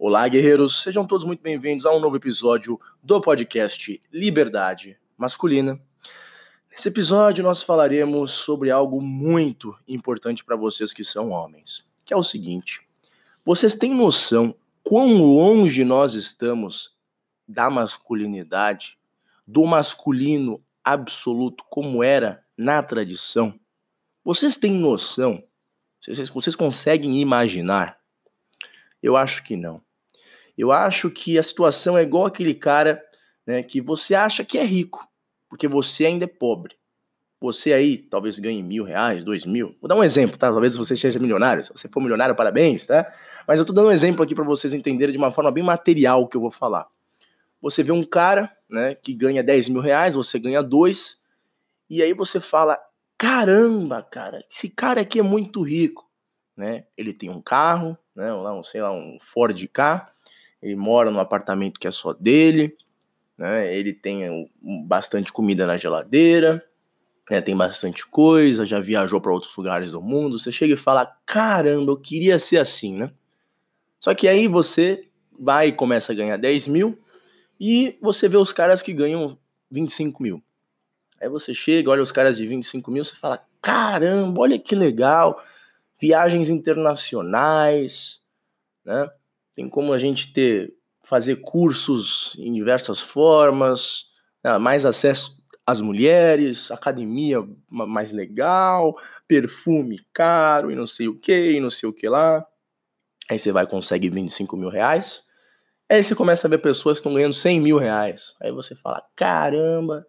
Olá, guerreiros, sejam todos muito bem-vindos a um novo episódio do podcast Liberdade Masculina. Nesse episódio, nós falaremos sobre algo muito importante para vocês que são homens, que é o seguinte: vocês têm noção quão longe nós estamos da masculinidade, do masculino absoluto como era na tradição? Vocês têm noção? Vocês, vocês conseguem imaginar? Eu acho que não. Eu acho que a situação é igual aquele cara né, que você acha que é rico, porque você ainda é pobre. Você aí talvez ganhe mil reais, dois mil. Vou dar um exemplo, tá? Talvez você seja milionário. Se você for milionário, parabéns, tá? Mas eu tô dando um exemplo aqui para vocês entenderem de uma forma bem material o que eu vou falar. Você vê um cara, né, que ganha 10 mil reais, você ganha dois, e aí você fala: caramba, cara, esse cara aqui é muito rico, né? Ele tem um carro, né? Um, sei lá, um Ford K, ele mora num apartamento que é só dele, né? Ele tem bastante comida na geladeira, né? tem bastante coisa, já viajou para outros lugares do mundo. Você chega e fala: caramba, eu queria ser assim, né? Só que aí você vai e começa a ganhar 10 mil e você vê os caras que ganham 25 mil. Aí você chega, olha os caras de 25 mil, você fala: caramba, olha que legal, viagens internacionais, né? Tem como a gente ter fazer cursos em diversas formas, né? mais acesso às mulheres, academia mais legal, perfume caro e não sei o que, e não sei o que lá. Aí você vai consegue 25 mil reais. Aí você começa a ver pessoas que estão ganhando 100 mil reais. Aí você fala, caramba,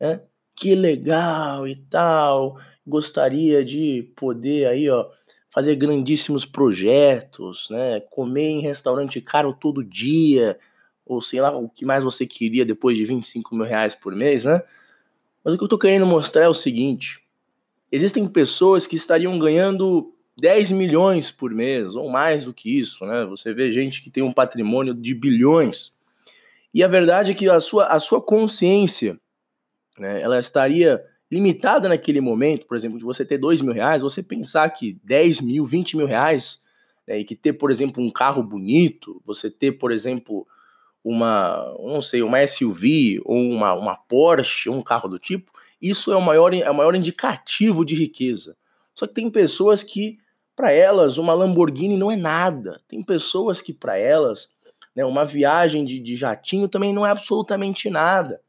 né? que legal e tal. Gostaria de poder aí, ó, fazer grandíssimos projetos, né? Comer em restaurante caro todo dia, ou sei lá, o que mais você queria depois de 25 mil reais por mês, né? Mas o que eu tô querendo mostrar é o seguinte: existem pessoas que estariam ganhando 10 milhões por mês, ou mais do que isso, né? Você vê gente que tem um patrimônio de bilhões. E a verdade é que a sua, a sua consciência, né, ela estaria limitada naquele momento, por exemplo, de você ter dois mil reais, você pensar que 10 mil, 20 mil reais, né, e que ter, por exemplo, um carro bonito, você ter, por exemplo, uma, não sei, uma SUV ou uma, uma Porsche, um carro do tipo, isso é o maior, é o maior indicativo de riqueza. Só que tem pessoas que, para elas, uma Lamborghini não é nada. Tem pessoas que, para elas, né, uma viagem de, de jatinho também não é absolutamente nada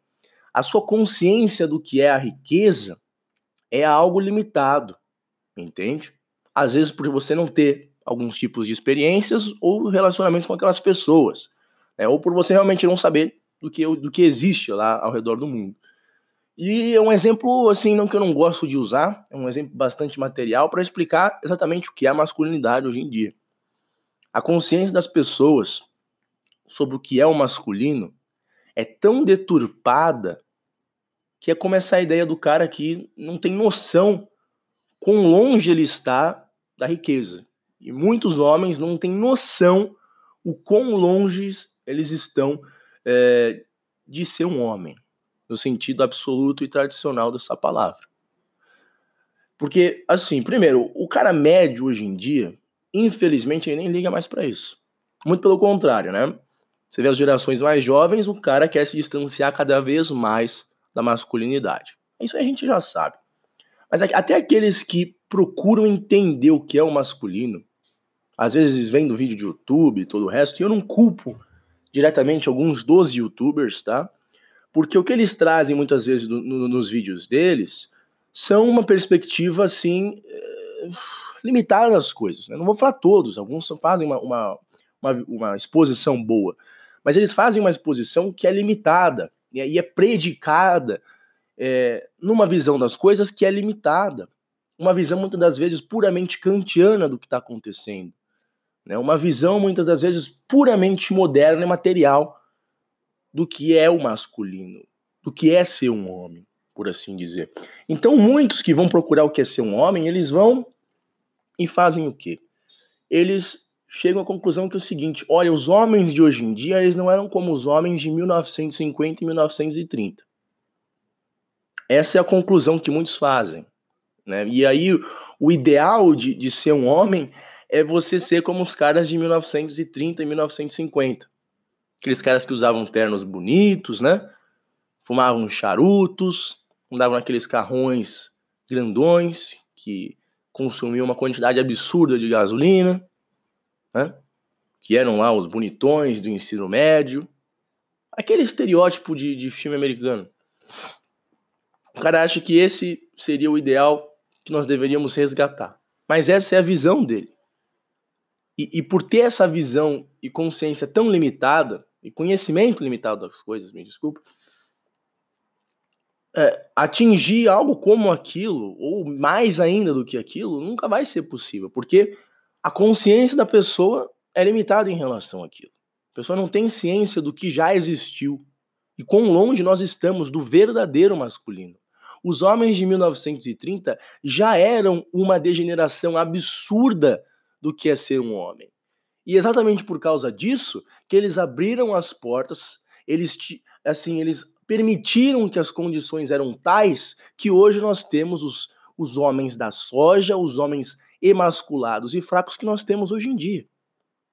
a sua consciência do que é a riqueza é algo limitado, entende? Às vezes por você não ter alguns tipos de experiências ou relacionamentos com aquelas pessoas, né? ou por você realmente não saber do que, do que existe lá ao redor do mundo. E é um exemplo, assim, não que eu não gosto de usar, é um exemplo bastante material para explicar exatamente o que é a masculinidade hoje em dia. A consciência das pessoas sobre o que é o masculino é tão deturpada que é como essa ideia do cara que não tem noção quão longe ele está da riqueza. E muitos homens não têm noção o quão longe eles estão é, de ser um homem, no sentido absoluto e tradicional dessa palavra. Porque, assim, primeiro, o cara médio hoje em dia, infelizmente, ele nem liga mais para isso. Muito pelo contrário, né? Você vê as gerações mais jovens, o cara quer se distanciar cada vez mais da masculinidade. Isso a gente já sabe. Mas até aqueles que procuram entender o que é o masculino, às vezes vem do vídeo de YouTube e todo o resto, e eu não culpo diretamente alguns dos youtubers, tá? Porque o que eles trazem muitas vezes no, no, nos vídeos deles são uma perspectiva assim é, limitada das coisas. Né? Não vou falar todos, alguns fazem uma, uma, uma, uma exposição boa, mas eles fazem uma exposição que é limitada e é predicada é, numa visão das coisas que é limitada. Uma visão, muitas das vezes, puramente kantiana do que está acontecendo. Né? Uma visão, muitas das vezes, puramente moderna e material do que é o masculino, do que é ser um homem, por assim dizer. Então, muitos que vão procurar o que é ser um homem, eles vão e fazem o quê? Eles chegam à conclusão que é o seguinte: olha, os homens de hoje em dia eles não eram como os homens de 1950 e 1930. Essa é a conclusão que muitos fazem. Né? E aí, o ideal de, de ser um homem é você ser como os caras de 1930 e 1950. Aqueles caras que usavam ternos bonitos, né? Fumavam charutos, andavam naqueles carrões grandões que consumiam uma quantidade absurda de gasolina, né? Que eram lá os bonitões do ensino médio. Aquele estereótipo de, de filme americano. O cara acha que esse seria o ideal que nós deveríamos resgatar. Mas essa é a visão dele. E, e, por ter essa visão e consciência tão limitada, e conhecimento limitado das coisas, me desculpe, é, atingir algo como aquilo, ou mais ainda do que aquilo, nunca vai ser possível, porque a consciência da pessoa é limitada em relação àquilo. A pessoa não tem ciência do que já existiu e quão longe nós estamos do verdadeiro masculino. Os homens de 1930 já eram uma degeneração absurda do que é ser um homem. E exatamente por causa disso que eles abriram as portas, eles assim, eles permitiram que as condições eram tais que hoje nós temos os, os homens da soja, os homens emasculados e fracos que nós temos hoje em dia.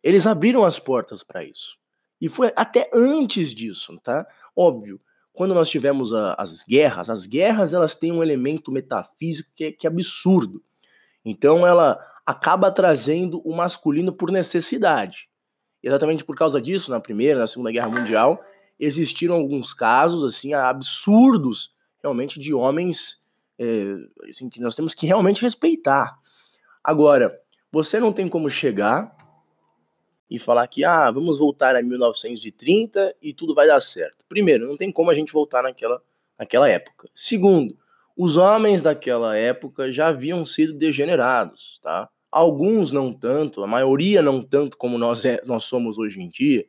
Eles abriram as portas para isso. E foi até antes disso, tá? Óbvio, quando nós tivemos a, as guerras, as guerras elas têm um elemento metafísico que é, que é absurdo. Então ela acaba trazendo o masculino por necessidade. Exatamente por causa disso, na Primeira, na Segunda Guerra Mundial, existiram alguns casos assim absurdos, realmente de homens é, assim, que nós temos que realmente respeitar. Agora, você não tem como chegar e falar que ah, vamos voltar a 1930 e tudo vai dar certo. Primeiro, não tem como a gente voltar naquela, naquela época. Segundo, os homens daquela época já haviam sido degenerados, tá? Alguns não tanto, a maioria não tanto como nós, é, nós somos hoje em dia,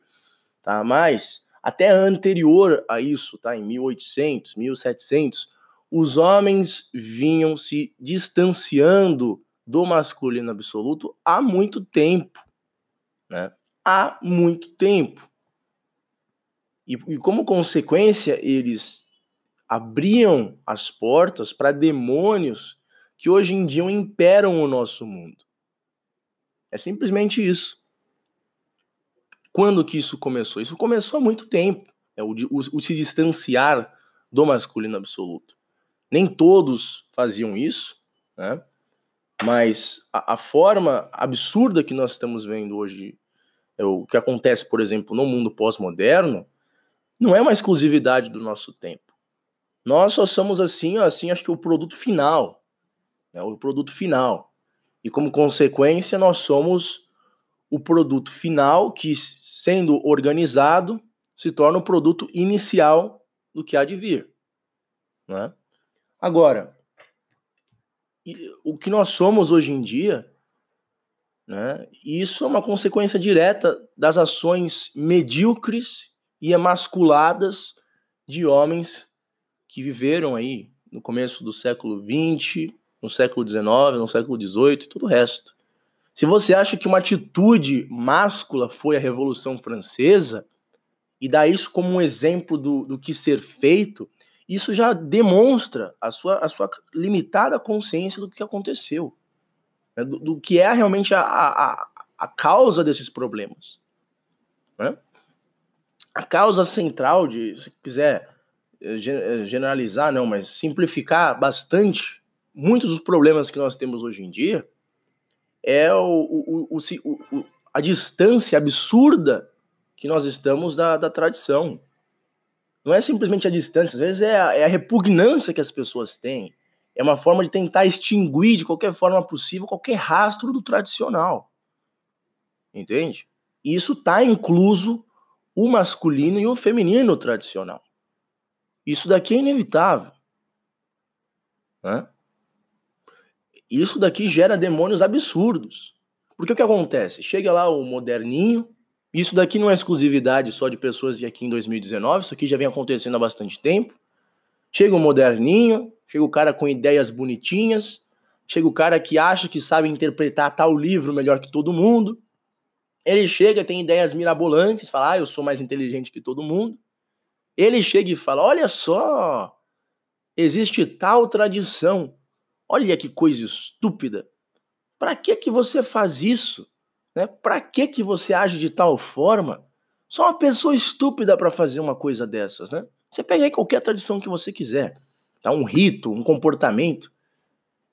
tá? Mas até anterior a isso, tá? Em 1800, 1700, os homens vinham se distanciando do masculino absoluto há muito tempo né? há muito tempo. E, e como consequência, eles abriam as portas para demônios que hoje em dia imperam o nosso mundo. É simplesmente isso. Quando que isso começou? Isso começou há muito tempo. É o, o, o se distanciar do masculino absoluto. Nem todos faziam isso, né? Mas a, a, forma absurda que nós estamos vendo hoje é o que acontece, por exemplo, no mundo pós-moderno, não é uma exclusividade do nosso tempo. Nós só somos assim, assim, acho que o produto final, né, o produto final. E como consequência, nós somos o produto final que, sendo organizado, se torna o produto inicial do que há de vir. Né? Agora, o que nós somos hoje em dia né? Isso é uma consequência direta das ações medíocres e emasculadas de homens que viveram aí no começo do século XX, no século XIX, no século XVIII e todo o resto. Se você acha que uma atitude máscula foi a Revolução Francesa, e dá isso como um exemplo do, do que ser feito, isso já demonstra a sua, a sua limitada consciência do que aconteceu né, do, do, que é realmente a, a, a causa desses problemas. Né? A causa central de, se quiser eh, eh, generalizar, não, mas simplificar bastante muitos dos problemas que nós temos hoje em dia é o, o, o, o a distância absurda que nós estamos da, da tradição. Não é simplesmente a distância, às vezes é a, é a repugnância que as pessoas têm é uma forma de tentar extinguir de qualquer forma possível qualquer rastro do tradicional. Entende? E isso está incluso o masculino e o feminino tradicional. Isso daqui é inevitável. Isso daqui gera demônios absurdos. Porque o que acontece? Chega lá o moderninho, isso daqui não é exclusividade só de pessoas de aqui em 2019, isso aqui já vem acontecendo há bastante tempo. Chega o moderninho, chega o cara com ideias bonitinhas, chega o cara que acha que sabe interpretar tal livro melhor que todo mundo. Ele chega, tem ideias mirabolantes, fala, ah, eu sou mais inteligente que todo mundo. Ele chega e fala, olha só, existe tal tradição. Olha que coisa estúpida. Para que que você faz isso? Né? Para que que você age de tal forma? Só uma pessoa estúpida para fazer uma coisa dessas, né? Você pega aí qualquer tradição que você quiser, tá? Um rito, um comportamento.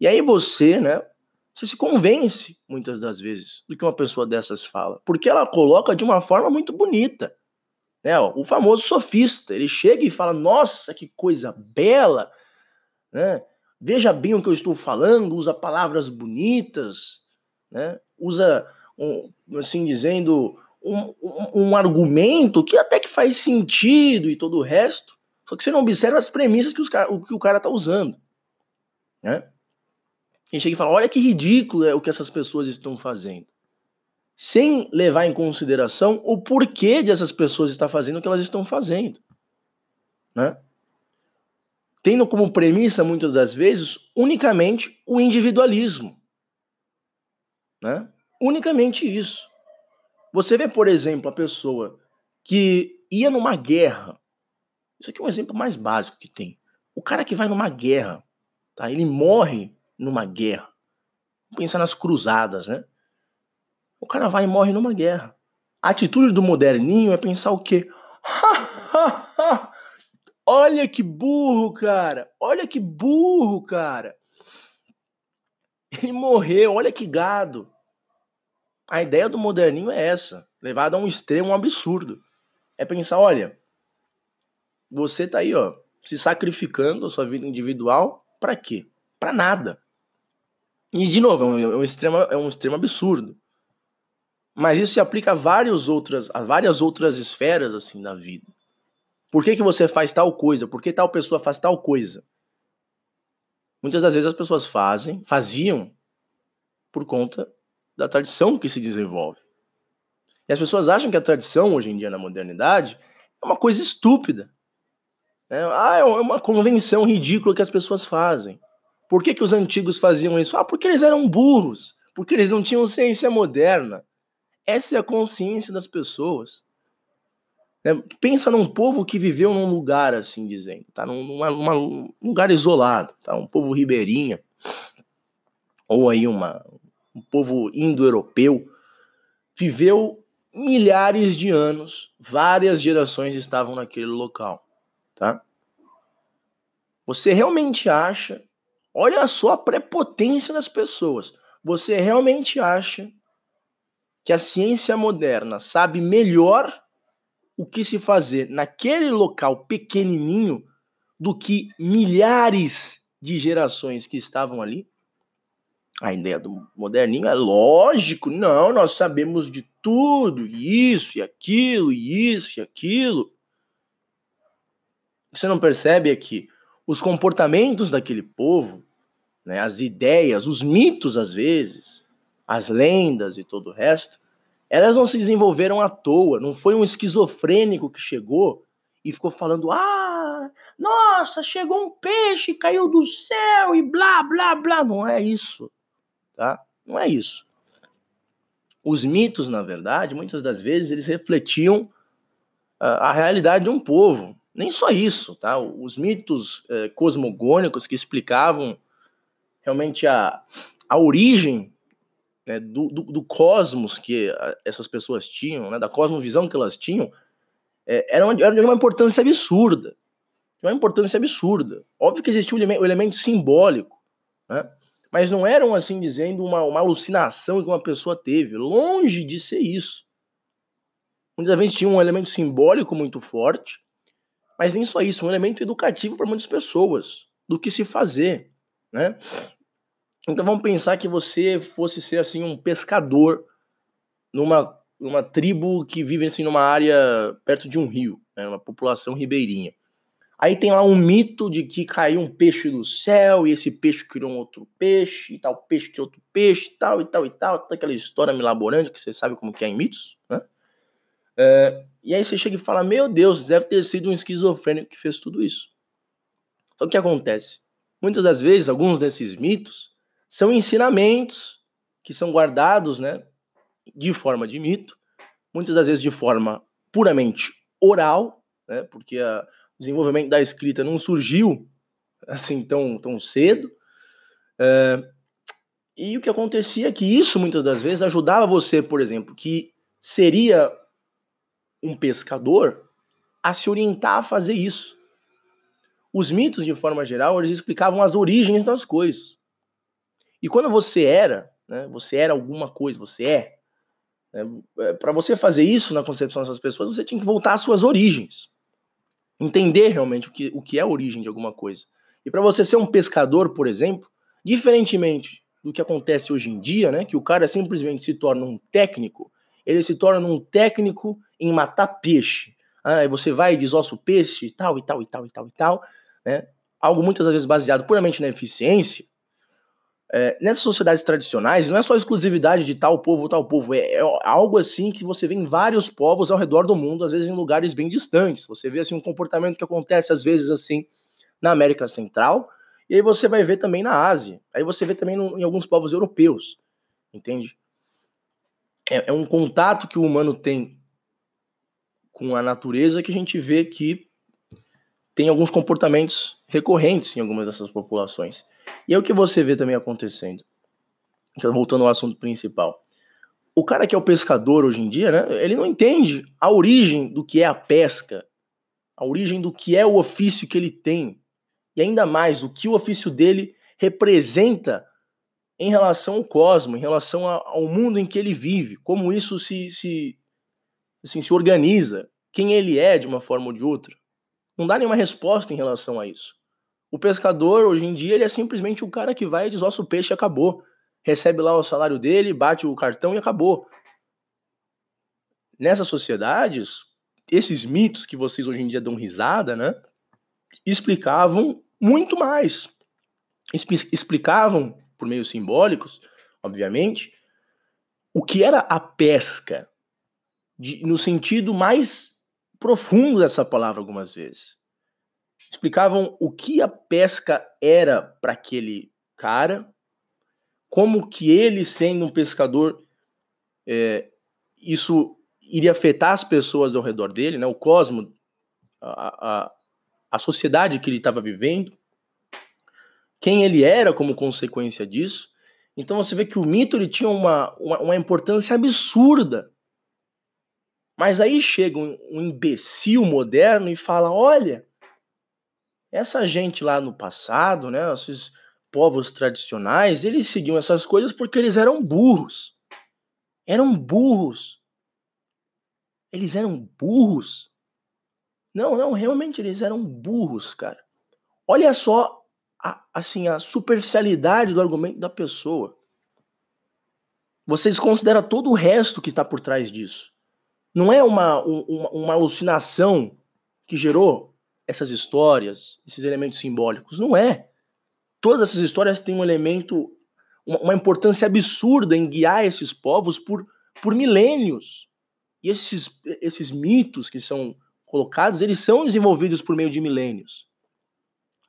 E aí você, né? Você se convence muitas das vezes do que uma pessoa dessas fala, porque ela coloca de uma forma muito bonita. Né? O famoso sofista, ele chega e fala: Nossa, que coisa bela! Né? Veja bem o que eu estou falando, usa palavras bonitas, né? usa, um, assim dizendo, um, um, um, argumento que até que faz sentido e todo o resto, só que você não observa as premissas que, os, que o cara está usando. Né? E chega e fala: olha que ridículo é o que essas pessoas estão fazendo. Sem levar em consideração o porquê de essas pessoas estar fazendo o que elas estão fazendo. Né? Tendo como premissa, muitas das vezes, unicamente o individualismo. Né? Unicamente isso. Você vê, por exemplo, a pessoa que ia numa guerra. Isso aqui é um exemplo mais básico que tem. O cara que vai numa guerra, tá? Ele morre numa guerra. Pensar nas cruzadas, né? O cara vai e morre numa guerra. A atitude do moderninho é pensar o quê? Olha que burro, cara! Olha que burro, cara! Ele morreu, olha que gado! A ideia do moderninho é essa, levada a um extremo absurdo. É pensar, olha, você tá aí, ó, se sacrificando a sua vida individual para quê? Para nada. E, de novo, é um, é um, extremo, é um extremo absurdo. Mas isso se aplica a várias outras, a várias outras esferas assim da vida. Por que, que você faz tal coisa? Por que tal pessoa faz tal coisa? Muitas das vezes as pessoas fazem, faziam por conta da tradição que se desenvolve. E as pessoas acham que a tradição, hoje em dia, na modernidade, é uma coisa estúpida. É, ah, é uma convenção ridícula que as pessoas fazem. Por que, que os antigos faziam isso? Ah, porque eles eram burros, porque eles não tinham ciência moderna. Essa é a consciência das pessoas. É, pensa num povo que viveu num lugar, assim dizendo, tá? Num, numa, um lugar isolado, tá? Um povo ribeirinha, ou aí uma, um povo indo-europeu, viveu milhares de anos, várias gerações estavam naquele local, tá? Você realmente acha Olha só a prepotência das pessoas. Você realmente acha que a ciência moderna sabe melhor o que se fazer naquele local pequenininho do que milhares de gerações que estavam ali? A ideia do moderninho é lógico, não, nós sabemos de tudo, isso e aquilo, isso e aquilo. Você não percebe aqui os comportamentos daquele povo, né, as ideias, os mitos às vezes, as lendas e todo o resto, elas não se desenvolveram à toa. Não foi um esquizofrênico que chegou e ficou falando: ah, nossa, chegou um peixe, caiu do céu e blá, blá, blá. Não é isso, tá? Não é isso. Os mitos, na verdade, muitas das vezes, eles refletiam a, a realidade de um povo. Nem só isso, tá? Os mitos eh, cosmogônicos que explicavam realmente a, a origem né, do, do, do, cosmos que essas pessoas tinham, né, da cosmovisão que elas tinham, é, era, uma, era de uma importância absurda. De uma importância absurda. Óbvio que existia o elemento, o elemento simbólico, né? Mas não eram, assim dizendo, uma, uma alucinação que uma pessoa teve. Longe de ser isso. Muitas vezes tinha um elemento simbólico muito forte, mas nem só isso, um elemento educativo para muitas pessoas do que se fazer, né? Então vamos pensar que você fosse ser assim um pescador numa, numa tribo que vive assim numa área perto de um rio, né, uma população ribeirinha. Aí tem lá um mito de que caiu um peixe do céu e esse peixe criou um outro peixe, e tal peixe criou outro peixe, tal e tal e tal, toda aquela história milaborante que você sabe como que é em mitos, né? É, e aí você chega e fala, meu Deus, deve ter sido um esquizofrênico que fez tudo isso. Então o que acontece? Muitas das vezes, alguns desses mitos são ensinamentos que são guardados, né, de forma de mito, muitas das vezes de forma puramente oral, né, porque a, desenvolvimento da escrita não surgiu assim tão, tão cedo. É, E o que acontecia é que isso muitas das vezes ajudava você, por exemplo, que seria um pescador, a se orientar a fazer isso. Os mitos, de forma geral, eles explicavam as origens das coisas. E quando você era, né, você era alguma coisa, você é, né, é para você fazer isso na concepção dessas pessoas, você tinha que voltar às suas origens. Entender realmente o que, o que é a origem de alguma coisa. E para você ser um pescador, por exemplo, diferentemente do que acontece hoje em dia, né, que o cara simplesmente se torna um técnico, ele se torna um técnico em matar peixe. Ah, você vai e desossa o peixe e tal, e tal, e tal, e tal, e tal, né? Algo muitas vezes baseado puramente na eficiência. É, nessas sociedades tradicionais, não é só exclusividade de tal povo tal povo, é, é, algo assim que você vê em vários povos ao redor do mundo, às vezes em lugares bem distantes. Você vê assim um comportamento que acontece às vezes assim na América Central, e aí você vai ver também na Ásia. Aí você vê também no, em alguns povos europeus, entende? É, é um contato que o humano tem com a natureza que a gente vê que tem alguns comportamentos recorrentes em algumas dessas populações. E é o que você vê também acontecendo. Voltando ao assunto principal. O cara que é o pescador hoje em dia, né, ele não entende a origem do que é a pesca, a origem do que é o ofício que ele tem, e ainda mais o que o ofício dele representa em relação ao cosmos, em relação ao mundo em que ele vive, como isso se, se, assim, se organiza, quem ele é de uma forma ou de outra. Não dá nenhuma resposta em relação a isso. O pescador, hoje em dia, ele é simplesmente o cara que vai e desossa o peixe acabou. Recebe lá o salário dele, bate o cartão e acabou. Nessas sociedades, esses mitos que vocês hoje em dia dão risada, né? Explicavam muito mais. Explicavam, por meios simbólicos, obviamente, o que era a pesca, de, no sentido mais profundo dessa palavra, algumas vezes. Explicavam o que a pesca era para aquele cara, como que ele, sendo um pescador, é, isso iria afetar as pessoas ao redor dele, né? o cosmo, a, a, a sociedade que ele estava vivendo, quem ele era como consequência disso. Então você vê que o mito ele tinha uma, uma, uma importância absurda. Mas aí chega um, um imbecil moderno e fala: olha, essa gente lá no passado, né, esses povos tradicionais, eles seguiam essas coisas porque eles eram burros. Eram burros. Eles eram burros. Não, não, realmente eles eram burros, cara. Olha só a, assim a superficialidade do argumento da pessoa. Vocês consideram todo o resto que está por trás disso. Não é uma, uma, uma alucinação que gerou essas histórias, esses elementos simbólicos. Não é. Todas essas histórias têm um elemento, uma, importância absurda em guiar esses povos por, por milênios. E esses, esses mitos que são colocados, eles são desenvolvidos por meio de milênios.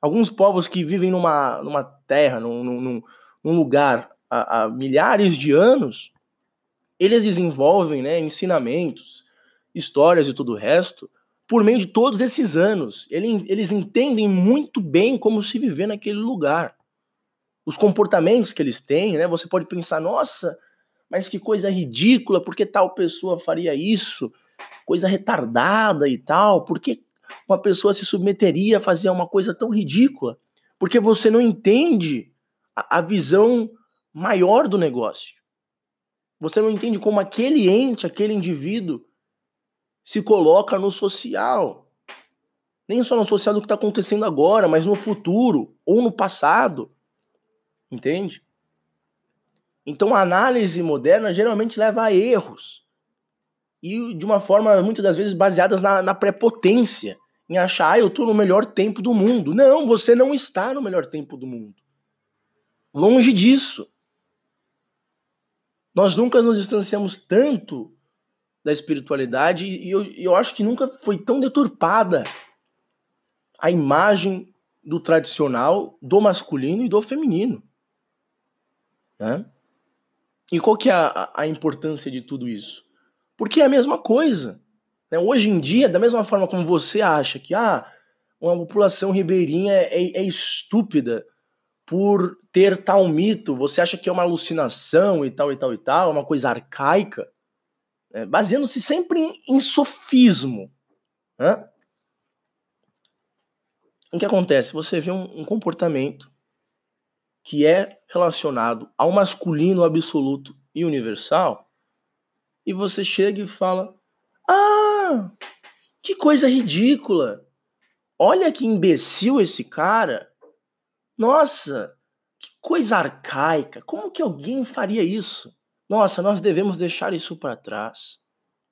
Alguns povos que vivem numa, numa terra, num, num, num lugar há, há, milhares de anos, eles desenvolvem né, ensinamentos, histórias e tudo o resto por meio de todos esses anos. Eles, entendem muito bem como se viver naquele lugar. Os comportamentos que eles têm, né? Você pode pensar, nossa, mas que coisa ridícula, por que tal pessoa faria isso? coisa retardada e tal, por que uma pessoa se submeteria a fazer uma coisa tão ridícula? Porque você não entende a, a visão maior do negócio. Você não entende como aquele ente, aquele indivíduo se coloca no social. Nem só no social do que está acontecendo agora, mas no futuro ou no passado. Entende? Então a análise moderna geralmente leva a erros e de uma forma, muitas das vezes, baseadas na, na prepotência, em achar, ah, eu estou no melhor tempo do mundo. Não, você não está no melhor tempo do mundo. Longe disso. Nós nunca nos distanciamos tanto da espiritualidade e eu, eu acho que nunca foi tão deturpada a imagem do tradicional, do masculino e do feminino. Né? E qual que é a, a importância de tudo isso? Porque é a mesma coisa. Né? Hoje em dia, da mesma forma como você acha que ah, uma população ribeirinha é, é, é estúpida, por ter tal mito, você acha que é uma alucinação e tal e tal e tal, é uma coisa arcaica, é, baseando-se sempre em, em sofismo. Né? O que acontece? Você vê um, um comportamento que é relacionado ao masculino absoluto e universal, e você chega e fala: Ah, que coisa ridícula! Olha que imbecil esse cara! Nossa, que coisa arcaica! Como que alguém faria isso? Nossa, nós devemos deixar isso para trás.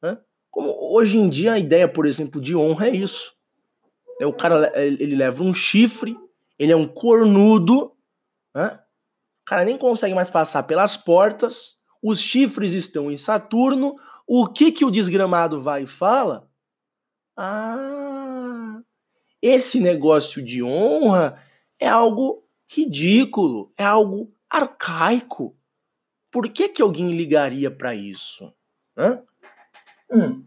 Né? Como hoje em dia a ideia, por exemplo, de honra é isso. É, o cara ele leva um chifre, ele é um cornudo, né? O cara nem consegue mais passar pelas portas, os chifres estão em Saturno. O que que o desgramado vai e fala? Ah, esse negócio de honra é algo ridículo, é algo arcaico. Por que que alguém ligaria para isso? Hã? Hum.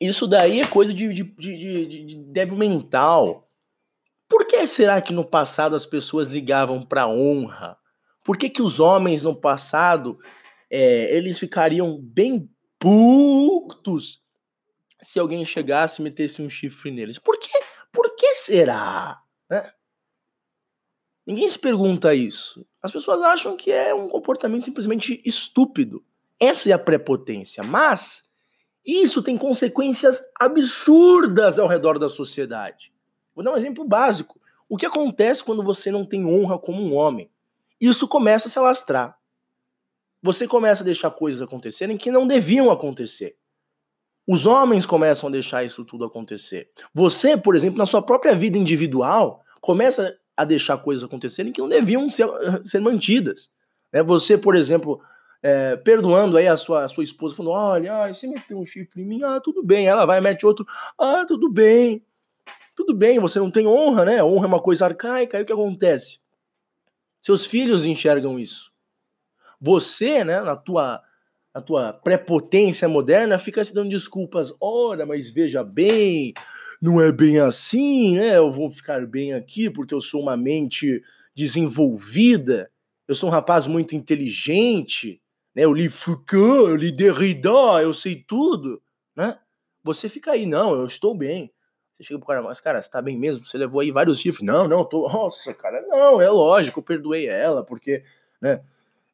Isso daí é coisa de, de, de, de, débil mental. Por que será que no passado as pessoas ligavam para honra? Por que, que os homens no passado é, eles ficariam bem putos se alguém chegasse e metesse um chifre neles? Por que, por que será? Né? Ninguém se pergunta isso. As pessoas acham que é um comportamento simplesmente estúpido. Essa é a prepotência. Mas isso tem consequências absurdas ao redor da sociedade. Vou dar um exemplo básico. O que acontece quando você não tem honra como um homem? Isso começa a se alastrar. Você começa a deixar coisas acontecerem que não deviam acontecer. Os homens começam a deixar isso tudo acontecer. Você, por exemplo, na sua própria vida individual, começa a deixar coisas acontecerem que não deviam ser, ser mantidas. Né? Você, por exemplo, é, perdoando aí a sua, a sua esposa, falando: olha, ai, você meteu um chifre em mim, ah, tudo bem. Ela vai, mete outro, ah, tudo bem. Tudo bem, você não tem honra, né? Honra é uma coisa arcaica. Aí o que acontece? Seus filhos enxergam isso. Você, né, na tua, na tua prepotência moderna, fica se dando desculpas. Ora, mas veja bem, não é bem assim, né? Eu vou ficar bem aqui porque eu sou uma mente desenvolvida, eu sou um rapaz muito inteligente, né? Eu li Foucault, eu li Derrida, eu sei tudo, né? Você fica aí, não, eu estou bem. Você chega pro cara, mas cara, você tá bem mesmo? Você levou aí vários chifres. Não, não, tô. Nossa, cara, não, é lógico, eu perdoei ela, porque, né?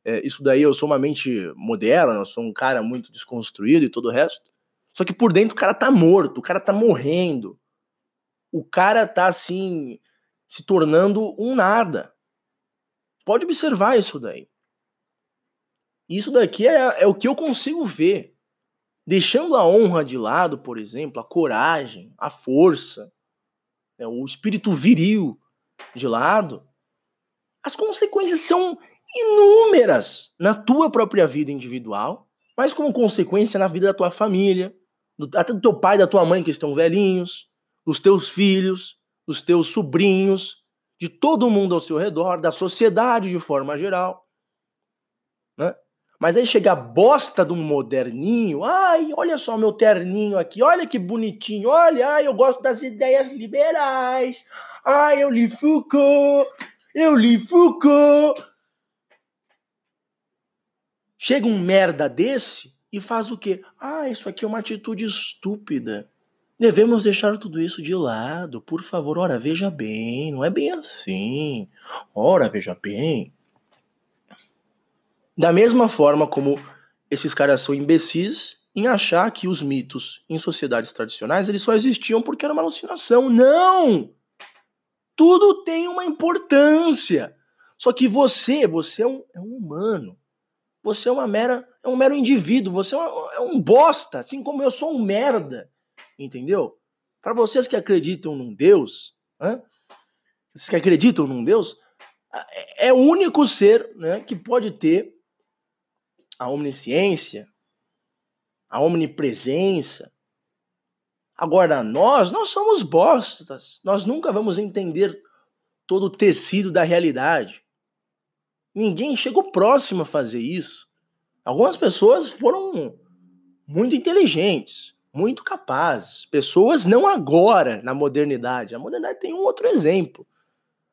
É, isso daí eu sou uma mente moderna, eu sou um cara muito desconstruído e todo o resto. Só que por dentro o cara tá morto, o cara tá morrendo. O cara tá assim, se tornando um nada. Pode observar isso daí. Isso daqui é, é o que eu consigo ver. Deixando a honra de lado, por exemplo, a coragem, a força, né, o espírito viril de lado, as consequências são inúmeras na tua própria vida individual, mas como consequência na vida da tua família, do, até do teu pai e da tua mãe que estão velhinhos, dos teus filhos, dos teus sobrinhos, de todo mundo ao seu redor, da sociedade de forma geral. Né? Mas aí chega a bosta de um moderninho. Ai, olha só meu terninho aqui, olha que bonitinho. Olha, ai, eu gosto das ideias liberais. Ai, eu li Foucault. Eu li Foucault. Chega um merda desse e faz o quê? Ah, isso aqui é uma atitude estúpida. Devemos deixar tudo isso de lado, por favor. Ora, veja bem, não é bem assim. Ora, veja bem. Da mesma forma como esses caras são imbecis em achar que os mitos em sociedades tradicionais eles só existiam porque era uma alucinação. Não! Tudo tem uma importância. Só que você, você é um, é um humano. Você é uma mera, é um mero indivíduo. Você é, é um bosta, assim como eu sou um merda. Entendeu? Para vocês que acreditam num Deus, hein? vocês que acreditam num Deus, é o único ser né, que pode ter a omnisciência, a omnipresença. Agora, nós, nós somos bostas. Nós nunca vamos entender todo o tecido da realidade. Ninguém chegou próximo a fazer isso. Algumas pessoas foram muito inteligentes, muito capazes. Pessoas não agora, na modernidade. A modernidade tem um outro exemplo.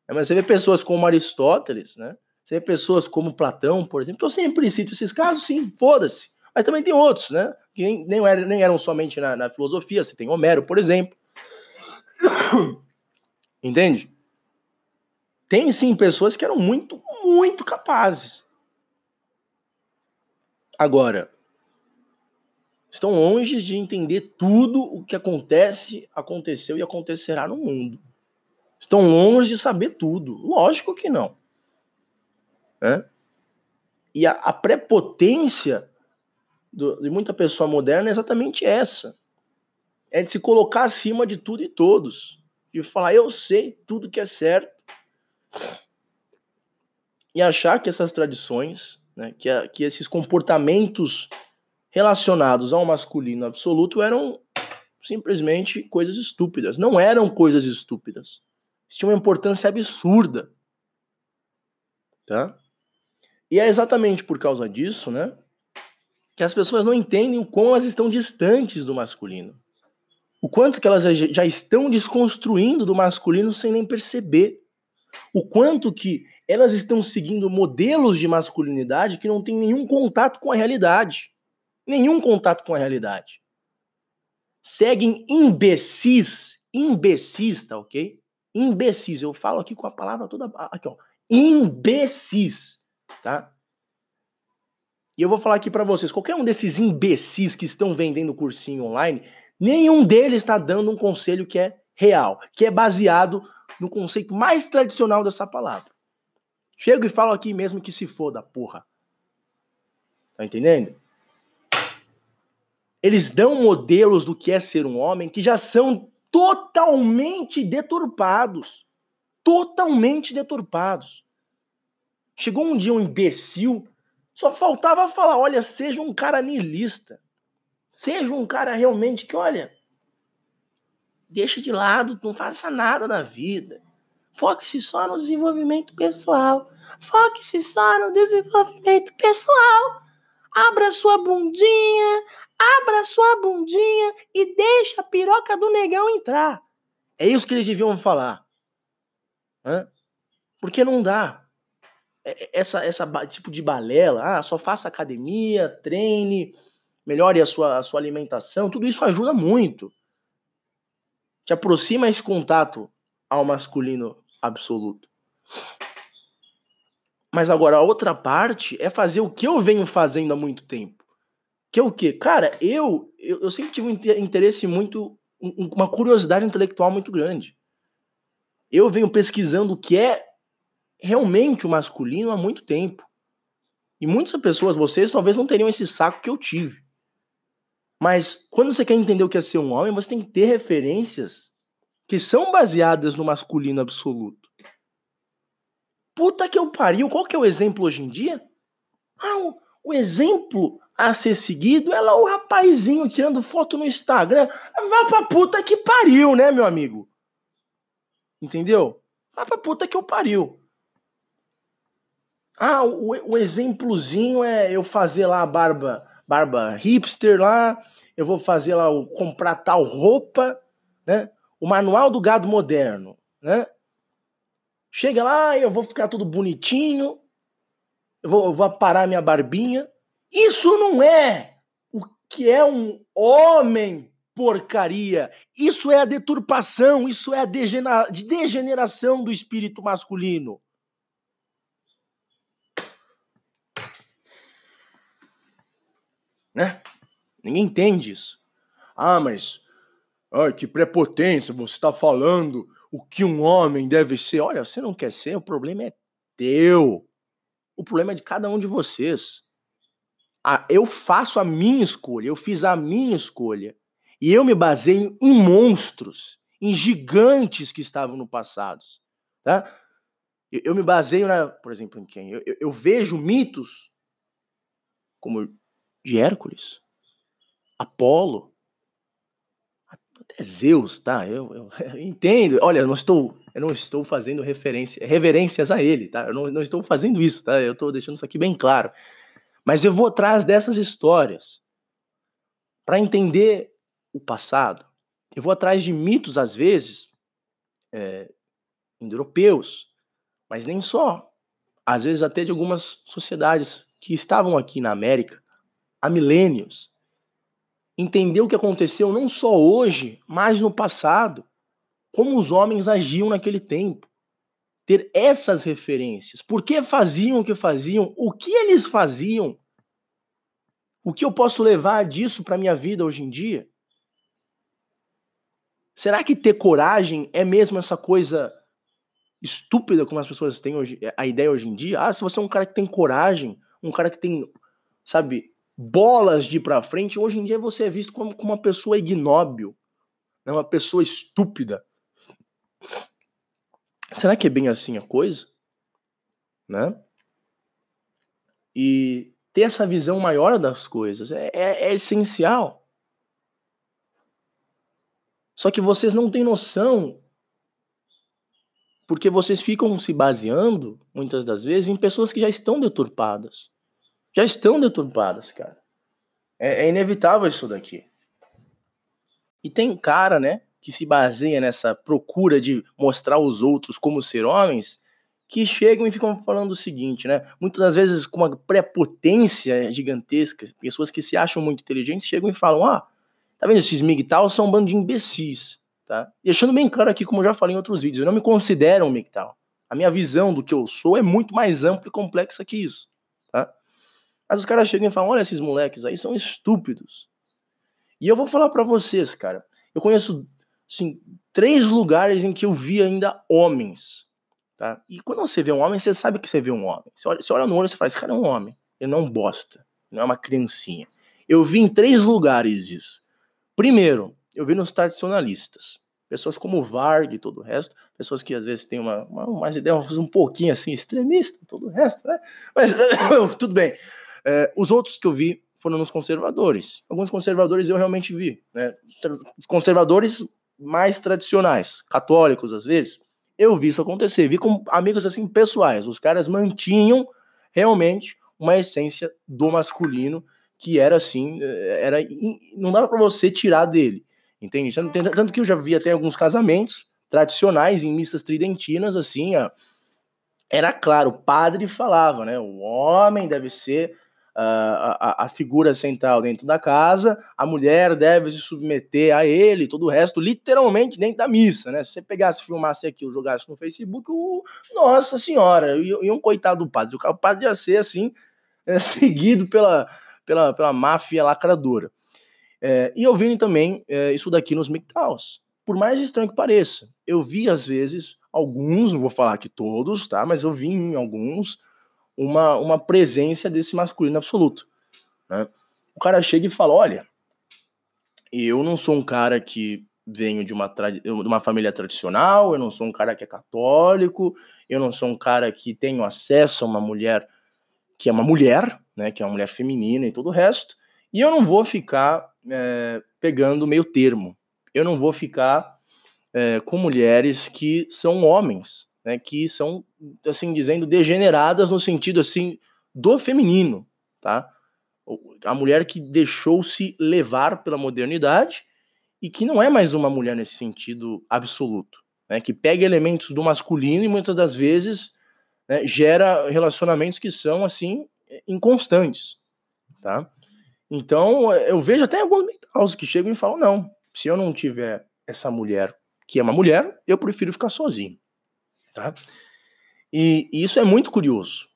É, mas você vê pessoas como Aristóteles, né? Você vê pessoas como Platão, por exemplo, eu sempre cito esses casos, sim, foda-se. Mas também tem outros, né? Que nem, nem, eram, nem eram somente na, na filosofia. Você tem Homero, por exemplo. Entende? Tem sim pessoas que eram muito, muito capazes. Agora, estão longe de entender tudo o que acontece, aconteceu e acontecerá no mundo. Estão longe de saber tudo. Lógico que não. Né? E a, a prepotência do, de muita pessoa moderna é exatamente essa. É de se colocar acima de tudo e todos. De falar, eu sei tudo que é certo. E achar que essas tradições, né, que, a, que esses comportamentos relacionados ao masculino absoluto eram simplesmente coisas estúpidas. Não eram coisas estúpidas. Isso tinha uma importância absurda. Tá? E é exatamente por causa disso, né, que as pessoas não entendem o quão elas estão distantes do masculino. O quanto que elas já estão desconstruindo do masculino sem nem perceber. O quanto que elas estão seguindo modelos de masculinidade que não têm nenhum contato com a realidade. Nenhum contato com a realidade. Seguem imbecis, imbecis, tá ok? Imbecis. Eu falo aqui com a palavra toda aqui, ó. Imbecis tá? E eu vou falar aqui para vocês, qualquer um desses imbecis que estão vendendo cursinho online, nenhum deles está dando um conselho que é real, que é baseado no conceito mais tradicional dessa palavra. Chego e falo aqui mesmo que se foda, porra. Tá entendendo? Eles dão modelos do que é ser um homem que já são totalmente deturpados. Totalmente deturpados. Chegou um dia um imbecil, só faltava falar: olha, seja um cara niilista. Seja um cara realmente que, olha, deixa de lado, não faça nada na vida. Foque-se só no desenvolvimento pessoal. Foque-se só no desenvolvimento pessoal. Abra sua bundinha, abra sua bundinha e deixa a piroca do negão entrar. É isso que eles deviam falar. Hã? Porque não dá. É, é, essa, essa tipo de balela, ah, só faça academia, treine, melhore a sua, a sua alimentação, tudo isso ajuda muito. Te aproxima esse contato ao masculino absoluto. Mas agora a outra parte é fazer o que eu venho fazendo há muito tempo. Que é o quê? Cara, eu, eu, eu sempre tive um interesse muito, uma curiosidade intelectual muito grande. Eu venho pesquisando o que é realmente o masculino há muito tempo. E muitas pessoas, vocês, talvez não teriam esse saco que eu tive. Mas quando você quer entender o que é ser um homem, você tem que ter referências que são baseadas no masculino absoluto. Puta que eu pariu, qual que é o exemplo hoje em dia? Ah, o, exemplo a ser seguido é lá o rapazinho tirando foto no Instagram. Vá pra puta que pariu, né, meu amigo? Entendeu? Vá pra puta que eu pariu. Ah, o, o exemplozinho é eu fazer lá a barba, barba hipster lá, eu vou fazer lá, comprar tal roupa, né? O manual do gado moderno, né? Chega lá, eu vou ficar tudo bonitinho, eu vou, eu vou aparar minha barbinha. Isso não é o que é um homem porcaria. Isso é a deturpação, isso é a degeneração do espírito masculino. Né? Ninguém entende isso. Ah, mas ai, que prepotência, você está falando o que um homem deve ser. Olha, você não quer ser, o problema é teu. O problema é de cada um de vocês. Ah, eu faço a minha escolha, eu fiz a minha escolha. E eu me baseio em monstros, em gigantes que estavam no passado. Tá? Eu, eu me baseio, na, por exemplo, em quem? Eu, eu, eu vejo mitos como de Hércules, Apolo, até Zeus, tá? Eu, eu, eu, entendo. Olha, eu não estou, eu não estou fazendo referência, reverências a ele, tá? Eu não, não estou fazendo isso, tá? Eu estou deixando isso aqui bem claro. Mas eu vou atrás dessas histórias para entender o passado. Eu vou atrás de mitos, às vezes, é, indo-europeus, mas nem só. Às vezes até de algumas sociedades que estavam aqui na América há milênios. Entender o que aconteceu não só hoje, mas no passado. Como os homens agiam naquele tempo. Ter essas referências. Por que faziam o que faziam? O que eles faziam? O que eu posso levar disso para minha vida hoje em dia? Será que ter coragem é mesmo essa coisa estúpida como as pessoas têm hoje, a ideia hoje em dia? Ah, se você é um cara que tem coragem, um cara que tem, sabe, bolas de ir pra frente, hoje em dia você é visto como, como uma pessoa ignóbil, né? uma pessoa estúpida. Será que é bem assim a coisa? Né? E ter essa visão maior das coisas é, é, é essencial. Só que vocês não têm noção, porque vocês ficam se baseando, muitas das vezes, em pessoas que já estão deturpadas. Já estão deturpadas, cara. É, é inevitável isso daqui. E tem cara, né, que se baseia nessa procura de mostrar aos outros como ser homens, que chegam e ficam falando o seguinte, né? Muitas das vezes com uma prepotência gigantesca, pessoas que se acham muito inteligentes chegam e falam: ah, Tá vendo? Esses MGTOW são um bando de imbecis, tá? Deixando bem claro aqui, como eu já falei em outros vídeos, eu não me considero um MGTOW. A minha visão do que eu sou é muito mais ampla e complexa que isso? Mas os caras chegam e falam, olha esses moleques aí, são estúpidos. E eu vou falar para vocês, cara, eu conheço, assim, três lugares em que eu vi ainda homens, tá? E quando você vê um homem, você sabe que você vê um homem. Você olha, você olha no olho e fala, esse cara é um homem, ele não bosta, não é uma criancinha. Eu vi em três lugares isso. Primeiro, eu vi nos tradicionalistas, pessoas como Varg e todo o resto, pessoas que às vezes têm uma, uma, umas ideias um pouquinho assim, extremista, todo o resto, né? Mas tudo bem. É, os outros que eu vi foram nos conservadores. Alguns conservadores eu realmente vi, né? Os conservadores mais tradicionais, católicos às vezes, eu vi isso acontecer, vi com amigos assim pessoais. Os caras mantinham realmente uma essência do masculino que era assim, eh, era não dava para você tirar dele, entende? Tanto que eu já vi até alguns casamentos tradicionais em missas tridentinas, assim, era claro, o padre falava, né? O homem deve ser a, a, figura central dentro da casa, a mulher deve se submeter a ele, todo o resto, literalmente dentro da missa, né? Se você pegasse, filmasse aqui ou jogasse no Facebook, o, nossa senhora, e, e um coitado do padre, o padre ia ser assim, é, seguido pela pela, pela máfia lacradora. É, e eu vi também é, isso daqui nos MGTOWs. Por mais estranho que pareça, eu vi às vezes alguns, não vou falar que todos, tá? Mas eu vi em alguns uma, uma presença desse masculino absoluto. Né? O cara chega e fala: Olha, eu não sou um cara que venho de uma, de uma família tradicional, eu não sou um cara que é católico, eu não sou um cara que tenho acesso a uma mulher que é uma mulher, né, que é uma mulher feminina e todo o resto, e eu não vou ficar é, pegando meio termo. Eu não vou ficar é, com mulheres que são homens, né, que são, assim dizendo, degeneradas no sentido assim do feminino, tá? A mulher que deixou-se levar pela modernidade e que não é mais uma mulher nesse sentido absoluto, né? Que pega elementos do masculino e muitas das vezes né, gera relacionamentos que são assim inconstantes, tá? Então, eu vejo até alguns que chegam e falam: não, se eu não tiver essa mulher que é uma mulher, eu prefiro ficar sozinho, tá? E, e isso é muito curioso,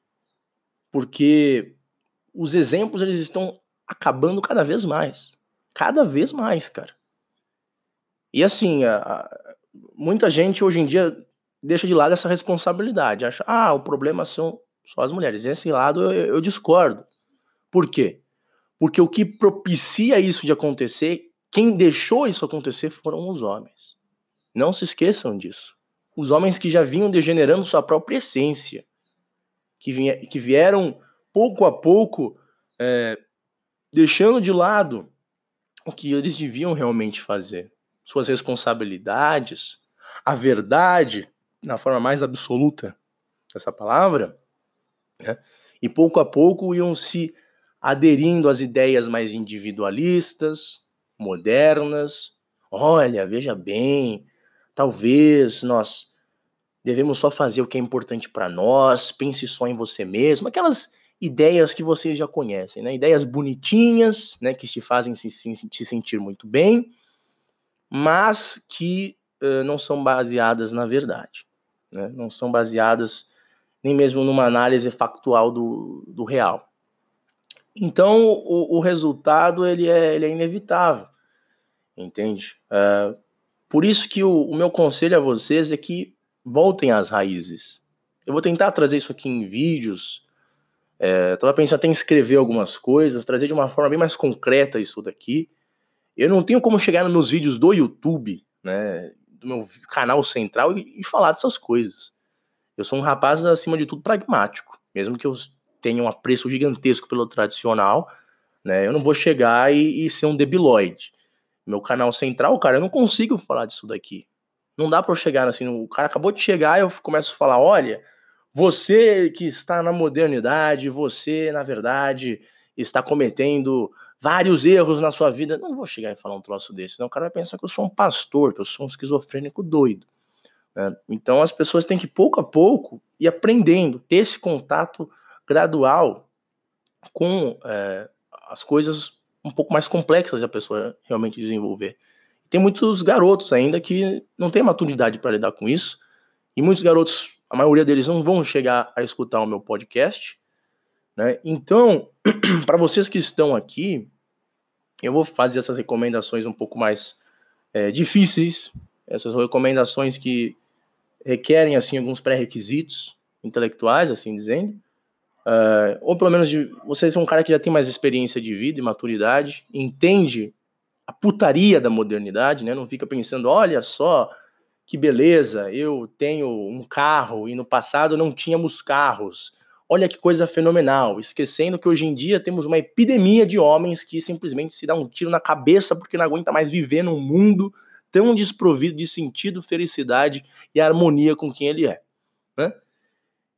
porque os exemplos eles estão acabando cada vez mais, cada vez mais, cara. E assim, a, a, muita gente hoje em dia deixa de lado essa responsabilidade, acha, ah, o problema são só as mulheres. Esse lado eu, eu discordo. Por quê? Porque o que propicia isso de acontecer, quem deixou isso acontecer foram os homens. Não se esqueçam disso. Os homens que já vinham degenerando sua própria essência, que, vinha, que vieram pouco a pouco é, deixando de lado o que eles deviam realmente fazer, suas responsabilidades, a verdade, na forma mais absoluta dessa palavra, né? E pouco a pouco iam se aderindo às ideias mais individualistas, modernas. Olha, veja bem, talvez nós devemos só fazer o que é importante para nós, pense só em você mesmo, aquelas ideias que vocês já conhecem, né? Ideias bonitinhas, né, que te fazem se, se, se sentir muito bem, mas que uh, não são baseadas na verdade, né? Não são baseadas nem mesmo numa análise factual do, do real. Então, o, o resultado ele é, ele é inevitável, entende? Uh, por isso que o, o meu conselho a vocês é que voltem às raízes. Eu vou tentar trazer isso aqui em vídeos. É, tava pensando até em escrever algumas coisas, trazer de uma forma bem mais concreta isso daqui. Eu não tenho como chegar nos vídeos do YouTube, né, do meu canal central e, e falar dessas coisas. Eu sou um rapaz, acima de tudo, pragmático. Mesmo que eu tenha um apreço gigantesco pelo tradicional, né, eu não vou chegar e, e ser um debilóide. Meu canal central, cara, eu não consigo falar disso daqui. Não dá para eu chegar assim, o cara acabou de chegar e eu começo a falar, olha, você que está na modernidade, você, na verdade, está cometendo vários erros na sua vida. Não vou chegar e falar um troço desse, não. O cara vai pensar que eu sou um pastor, que eu sou um esquizofrênico doido. Né? Então as pessoas têm que, pouco a pouco, ir aprendendo, ter esse contato gradual com é, as coisas um pouco mais complexas a pessoa realmente desenvolver. Tem muitos garotos ainda que não têm maturidade para lidar com isso. E muitos garotos, a maioria deles não vão chegar a escutar o meu podcast. Né? Então, para vocês que estão aqui, eu vou fazer essas recomendações um pouco mais é, difíceis, essas recomendações que requerem assim alguns pré-requisitos intelectuais, assim dizendo, uh, ou pelo menos de, vocês são um cara que já tem mais experiência de vida e maturidade, entende a putaria da modernidade, né? Não fica pensando, olha só que beleza, eu tenho um carro e no passado não tínhamos carros. Olha que coisa fenomenal, esquecendo que hoje em dia temos uma epidemia de homens que simplesmente se dá um tiro na cabeça porque não aguenta mais viver num mundo tão desprovido de sentido, felicidade e harmonia com quem ele é. Né?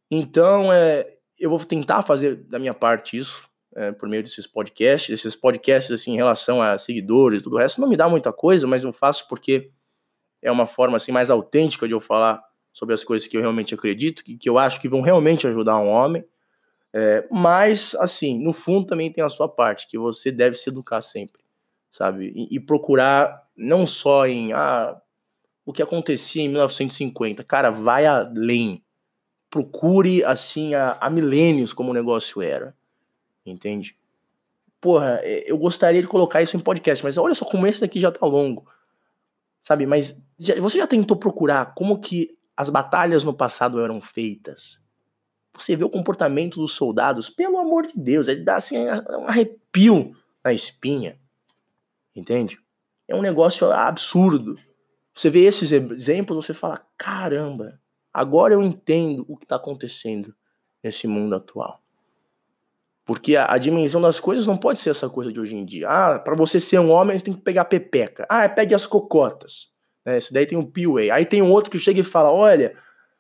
Então, é, eu vou tentar fazer da minha parte isso, é, por meio desses podcasts, esses podcasts assim em relação a seguidores, tudo o resto não me dá muita coisa, mas eu faço porque é uma forma assim mais autêntica de eu falar sobre as coisas que eu realmente acredito, que, que eu acho que vão realmente ajudar um homem. É, mas assim, no fundo também tem a sua parte, que você deve se educar sempre, sabe? E, e procurar não só em ah, o que acontecia em 1950, cara, vai além. Procure assim a, a milênios como o negócio era entende? Porra, eu gostaria de colocar isso em podcast, mas olha só como esse daqui já tá longo, sabe? Mas já, você já tentou procurar como que as batalhas no passado eram feitas? Você vê o comportamento dos soldados, pelo amor de Deus, ele dá assim um arrepio na espinha, entende? É um negócio absurdo. Você vê esses exemplos, você fala: caramba, agora eu entendo o que está acontecendo nesse mundo atual. Porque a, a, dimensão das coisas não pode ser essa coisa de hoje em dia. Ah, para você ser um homem, você tem que pegar pepeca. Ah, pegue as cocotas. Né? Esse daí tem um P-Way. Aí tem um outro que chega e fala: olha,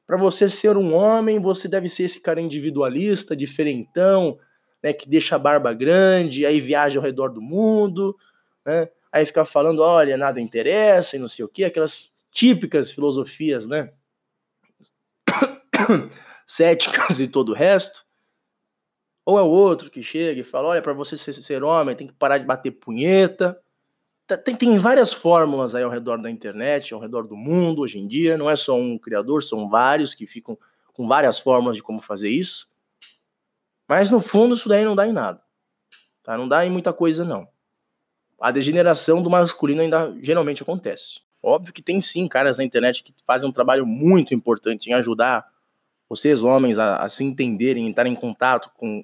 para você ser um homem, você deve ser esse cara individualista, diferentão, né, que deixa a barba grande, aí viaja ao redor do mundo, né? Aí fica falando, olha, nada interessa e não sei o quê, aquelas típicas filosofias, né? Céticas e todo o resto. Ou é o outro que chega e fala: olha, para você ser, ser homem, tem que parar de bater punheta. Tá, tem, tem várias fórmulas aí ao redor da internet, ao redor do mundo hoje em dia. Não é só um criador, são vários que ficam com várias formas de como fazer isso. Mas no fundo, isso daí não dá em nada. Tá? Não dá em muita coisa, não. A degeneração do masculino ainda geralmente acontece. Óbvio que tem sim caras na internet que fazem um trabalho muito importante em ajudar vocês, homens, a, a se entenderem, entrar em contato com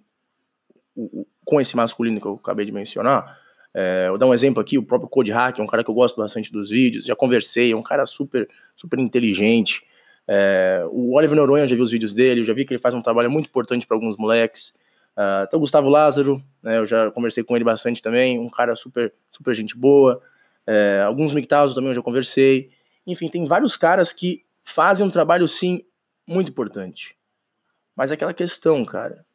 com esse masculino que eu acabei de mencionar. É, vou dar um exemplo aqui, o próprio Code Hack, é um cara que eu gosto bastante dos vídeos, já conversei, é um cara super, super inteligente. É, o Oliver Noronha, eu já vi os vídeos dele, eu já vi que ele faz um trabalho muito importante para alguns moleques. Uh, até o Gustavo Lázaro, né, eu já conversei com ele bastante também, um cara super, super gente boa. É, alguns MGTOWs também eu já conversei. Enfim, tem vários caras que fazem um trabalho, sim, muito importante. Mas aquela questão, cara,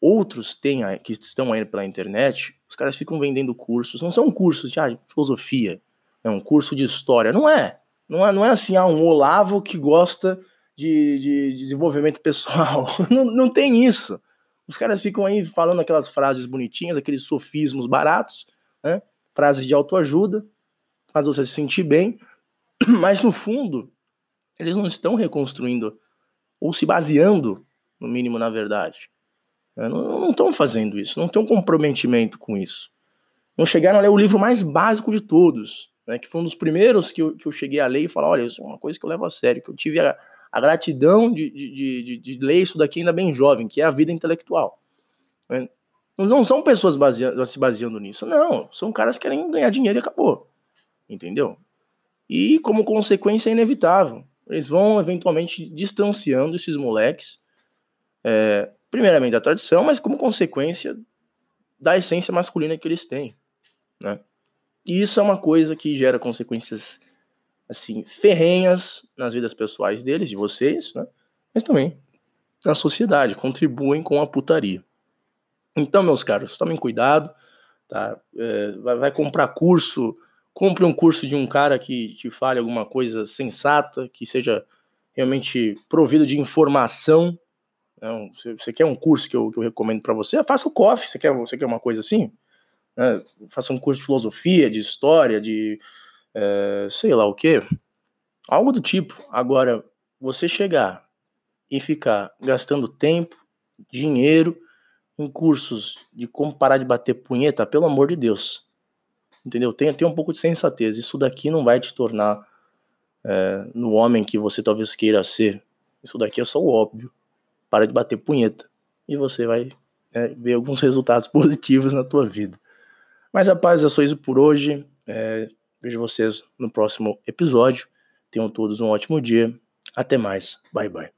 outros têm, que estão aí pela internet, os caras ficam vendendo cursos, não são cursos de, ah, filosofia, é um curso de história, não é. Não é, não é assim, ah, um Olavo que gosta de, de desenvolvimento pessoal. não, não tem isso. Os caras ficam aí falando aquelas frases bonitinhas, aqueles sofismos baratos, né? Frases de autoajuda, faz você se sentir bem, mas no fundo, eles não estão reconstruindo ou se baseando, no mínimo, na verdade. Né? Não estão fazendo isso, não tem um comprometimento com isso. Não chegaram a ler o livro mais básico de todos, né? que foi um dos primeiros que eu, que eu cheguei a ler e falar: olha, isso é uma coisa que eu levo a sério, que eu tive a, a gratidão de, de, de, de, ler isso daqui ainda bem jovem, que é a vida intelectual. Não são pessoas baseando, se baseando nisso, não. São caras que querem ganhar dinheiro e acabou. Entendeu? E como consequência é inevitável. Eles vão eventualmente distanciando esses moleques, é, primeiramente da tradição, mas como consequência da essência masculina que eles têm. Né? E isso é uma coisa que gera consequências assim, ferrenhas nas vidas pessoais deles, de vocês, né? Mas também na sociedade, contribuem com a putaria. Então, meus caros, tomem cuidado, tá? É, vai, vai, comprar curso, compre um curso de um cara que te fale alguma coisa sensata, que seja realmente provido de informação. Não, você, você quer um curso que eu, que eu recomendo para você? Faça o COF, você quer, você quer uma coisa assim? Né? Faça um curso de filosofia, de história, de é, sei lá o que, algo do tipo. Agora, você chegar e ficar gastando tempo, dinheiro em cursos de como parar de bater punheta, pelo amor de Deus. Entendeu? Tenha, tenha um pouco de sensatez. Isso daqui não vai te tornar é, no homem que você talvez queira ser. Isso daqui é só o óbvio. Para de bater punheta. E você vai é, ver alguns resultados positivos na tua vida. Mas rapaz, é só isso por hoje. É, Vejo vocês no próximo episódio. Tenham todos um ótimo dia. Até mais. Bye bye.